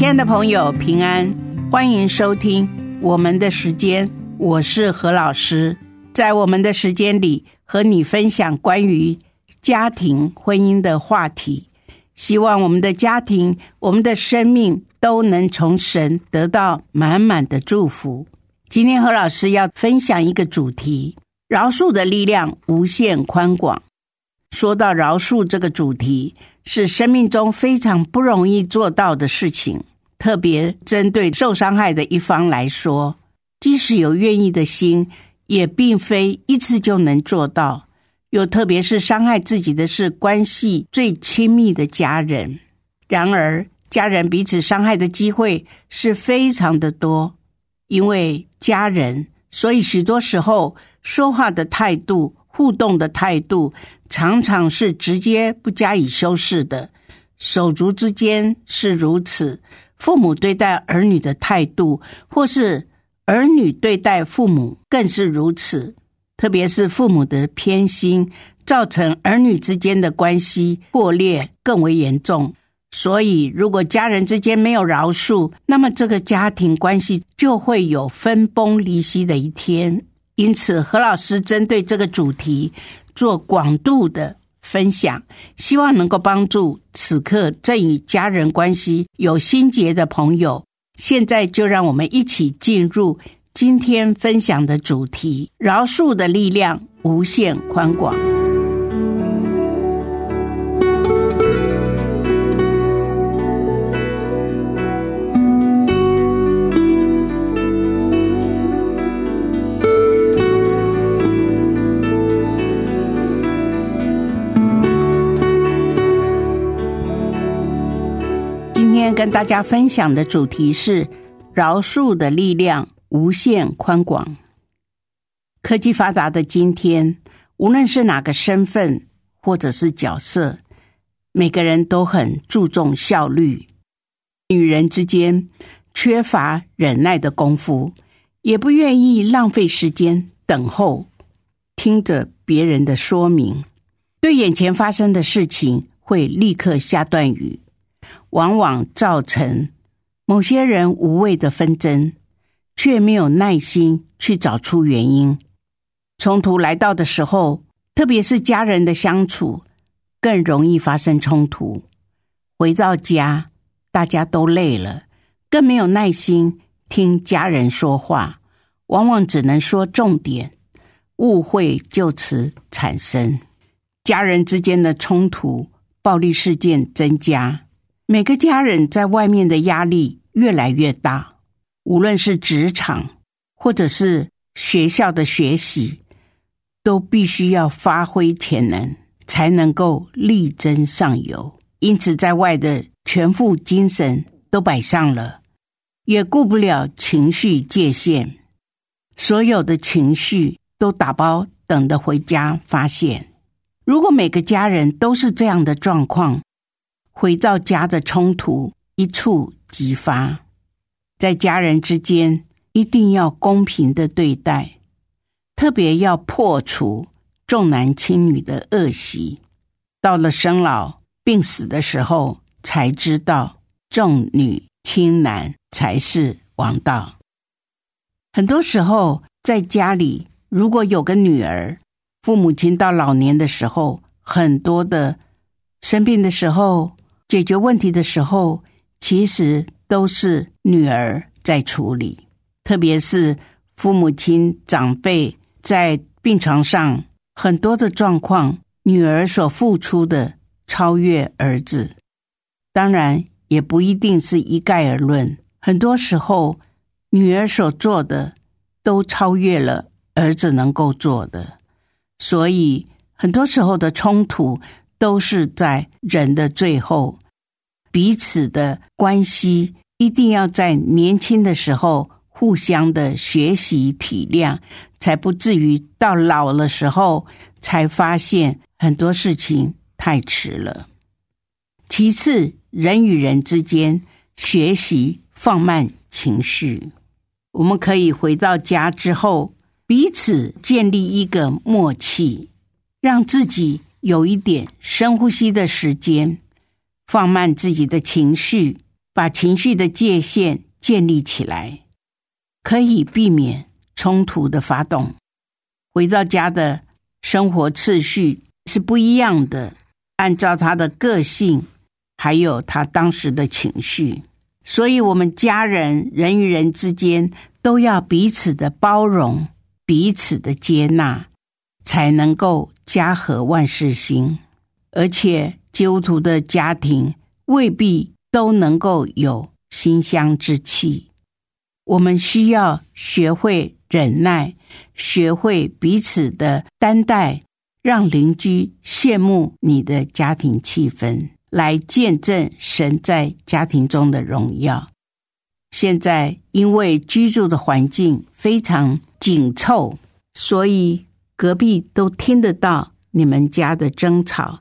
亲爱的朋友，平安，欢迎收听我们的时间。我是何老师，在我们的时间里和你分享关于家庭婚姻的话题。希望我们的家庭、我们的生命都能从神得到满满的祝福。今天何老师要分享一个主题：饶恕的力量无限宽广。说到饶恕这个主题，是生命中非常不容易做到的事情。特别针对受伤害的一方来说，即使有愿意的心，也并非一次就能做到。又特别是伤害自己的是关系最亲密的家人，然而家人彼此伤害的机会是非常的多，因为家人，所以许多时候说话的态度、互动的态度，常常是直接不加以修饰的。手足之间是如此。父母对待儿女的态度，或是儿女对待父母，更是如此。特别是父母的偏心，造成儿女之间的关系破裂更为严重。所以，如果家人之间没有饶恕，那么这个家庭关系就会有分崩离析的一天。因此，何老师针对这个主题做广度的。分享，希望能够帮助此刻正与家人关系有心结的朋友。现在就让我们一起进入今天分享的主题：饶恕的力量无限宽广。大家分享的主题是饶恕的力量无限宽广。科技发达的今天，无论是哪个身份或者是角色，每个人都很注重效率。女人之间缺乏忍耐的功夫，也不愿意浪费时间等候，听着别人的说明，对眼前发生的事情会立刻下断语。往往造成某些人无谓的纷争，却没有耐心去找出原因。冲突来到的时候，特别是家人的相处，更容易发生冲突。回到家，大家都累了，更没有耐心听家人说话，往往只能说重点，误会就此产生。家人之间的冲突、暴力事件增加。每个家人在外面的压力越来越大，无论是职场或者是学校的学习，都必须要发挥潜能，才能够力争上游。因此，在外的全副精神都摆上了，也顾不了情绪界限，所有的情绪都打包等着回家发现。如果每个家人都是这样的状况，回到家的冲突一触即发，在家人之间一定要公平的对待，特别要破除重男轻女的恶习。到了生老病死的时候，才知道重女轻男才是王道。很多时候，在家里如果有个女儿，父母亲到老年的时候，很多的生病的时候。解决问题的时候，其实都是女儿在处理。特别是父母亲长辈在病床上，很多的状况，女儿所付出的超越儿子。当然，也不一定是一概而论。很多时候，女儿所做的都超越了儿子能够做的。所以，很多时候的冲突。都是在人的最后，彼此的关系一定要在年轻的时候互相的学习体谅，才不至于到老的时候才发现很多事情太迟了。其次，人与人之间学习放慢情绪，我们可以回到家之后，彼此建立一个默契，让自己有一点深呼吸的时间。放慢自己的情绪，把情绪的界限建立起来，可以避免冲突的发动。回到家的生活次序是不一样的，按照他的个性，还有他当时的情绪，所以我们家人人与人之间都要彼此的包容，彼此的接纳，才能够家和万事兴，而且。基督徒的家庭未必都能够有馨香之气，我们需要学会忍耐，学会彼此的担待，让邻居羡慕你的家庭气氛，来见证神在家庭中的荣耀。现在因为居住的环境非常紧凑，所以隔壁都听得到你们家的争吵。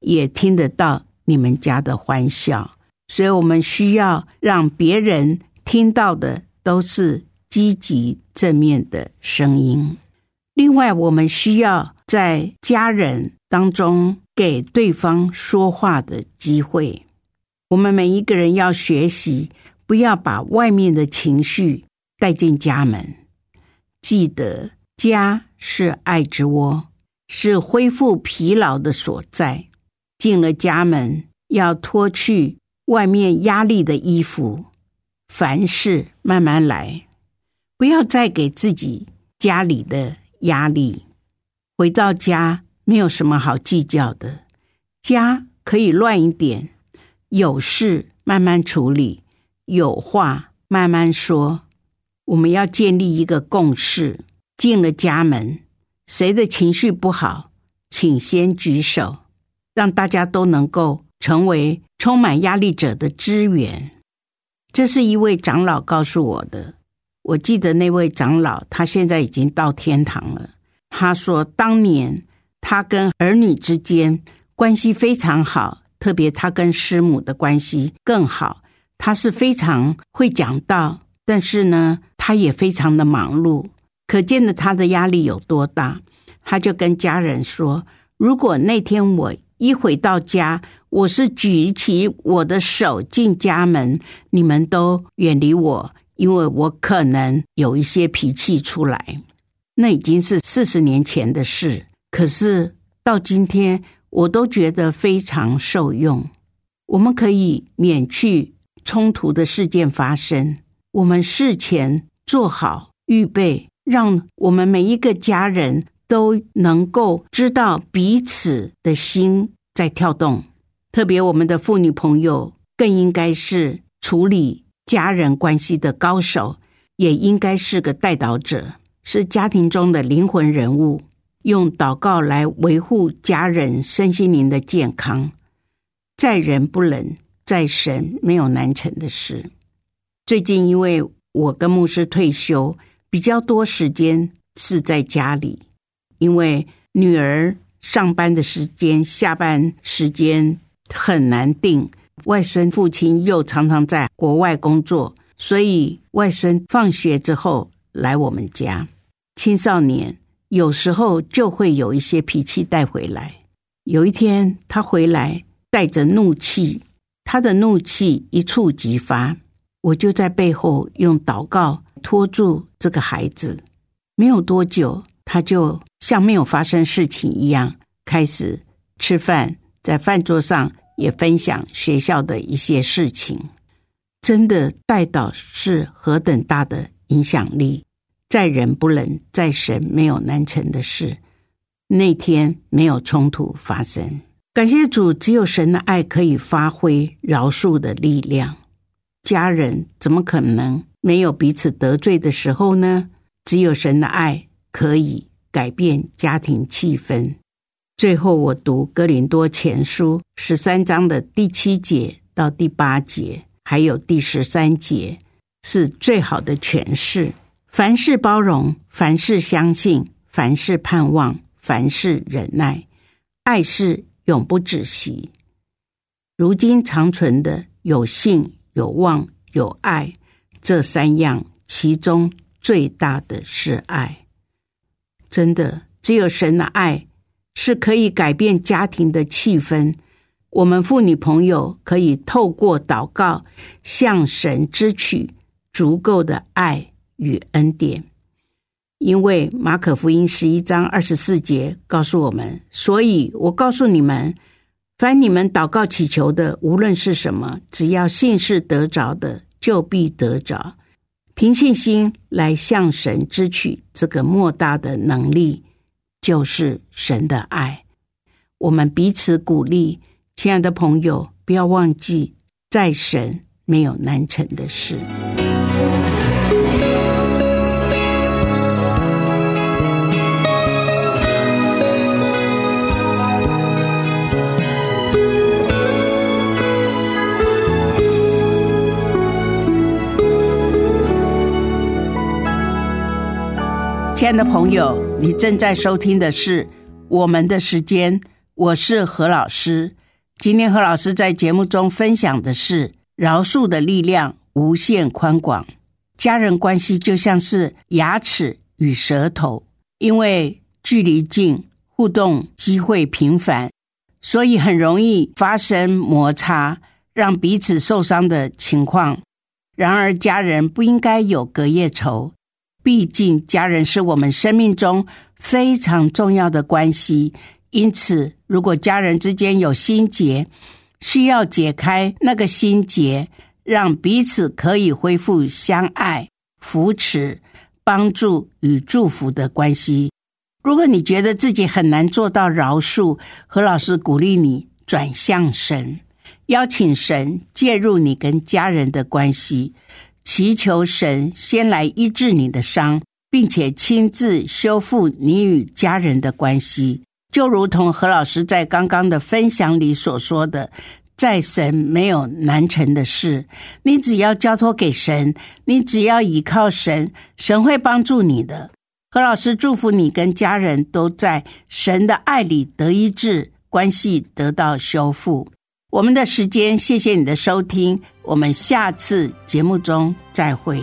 也听得到你们家的欢笑，所以我们需要让别人听到的都是积极正面的声音。另外，我们需要在家人当中给对方说话的机会。我们每一个人要学习，不要把外面的情绪带进家门。记得，家是爱之窝，是恢复疲劳的所在。进了家门，要脱去外面压力的衣服，凡事慢慢来，不要再给自己家里的压力。回到家没有什么好计较的，家可以乱一点，有事慢慢处理，有话慢慢说。我们要建立一个共识。进了家门，谁的情绪不好，请先举手。让大家都能够成为充满压力者的支援，这是一位长老告诉我的。我记得那位长老，他现在已经到天堂了。他说，当年他跟儿女之间关系非常好，特别他跟师母的关系更好。他是非常会讲道，但是呢，他也非常的忙碌，可见的他的压力有多大。他就跟家人说：“如果那天我……”一回到家，我是举起我的手进家门，你们都远离我，因为我可能有一些脾气出来。那已经是四十年前的事，可是到今天，我都觉得非常受用。我们可以免去冲突的事件发生，我们事前做好预备，让我们每一个家人。都能够知道彼此的心在跳动，特别我们的妇女朋友更应该是处理家人关系的高手，也应该是个带导者，是家庭中的灵魂人物，用祷告来维护家人身心灵的健康。在人不能，在神没有难成的事。最近因为我跟牧师退休，比较多时间是在家里。因为女儿上班的时间、下班时间很难定，外孙父亲又常常在国外工作，所以外孙放学之后来我们家。青少年有时候就会有一些脾气带回来。有一天他回来带着怒气，他的怒气一触即发，我就在背后用祷告拖住这个孩子。没有多久。他就像没有发生事情一样，开始吃饭，在饭桌上也分享学校的一些事情。真的带导是何等大的影响力，在人不能，在神没有难成的事。那天没有冲突发生，感谢主，只有神的爱可以发挥饶恕的力量。家人怎么可能没有彼此得罪的时候呢？只有神的爱。可以改变家庭气氛。最后，我读《哥林多前书》十三章的第七节到第八节，还有第十三节，是最好的诠释。凡事包容，凡事相信，凡事盼望，凡事忍耐，爱是永不止息。如今长存的有信、有望、有爱这三样，其中最大的是爱。真的，只有神的爱是可以改变家庭的气氛。我们妇女朋友可以透过祷告向神支取足够的爱。与恩典，因为马可福音十一章二十四节告诉我们，所以我告诉你们，凡你们祷告祈求的，无论是什么，只要信是得着的，就必得着。凭信心来向神支取这个莫大的能力，就是神的爱。我们彼此鼓励，亲爱的朋友，不要忘记，在神没有难成的事。亲爱的朋友，你正在收听的是《我们的时间》，我是何老师。今天何老师在节目中分享的是饶恕的力量无限宽广。家人关系就像是牙齿与舌头，因为距离近，互动机会频繁，所以很容易发生摩擦，让彼此受伤的情况。然而，家人不应该有隔夜仇。毕竟，家人是我们生命中非常重要的关系。因此，如果家人之间有心结，需要解开那个心结，让彼此可以恢复相爱、扶持、帮助与祝福的关系。如果你觉得自己很难做到饶恕，何老师鼓励你转向神，邀请神介入你跟家人的关系。祈求神先来医治你的伤，并且亲自修复你与家人的关系，就如同何老师在刚刚的分享里所说的，在神没有难成的事。你只要交托给神，你只要依靠神，神会帮助你的。何老师祝福你跟家人都在神的爱里得医治，关系得到修复。我们的时间，谢谢你的收听，我们下次节目中再会。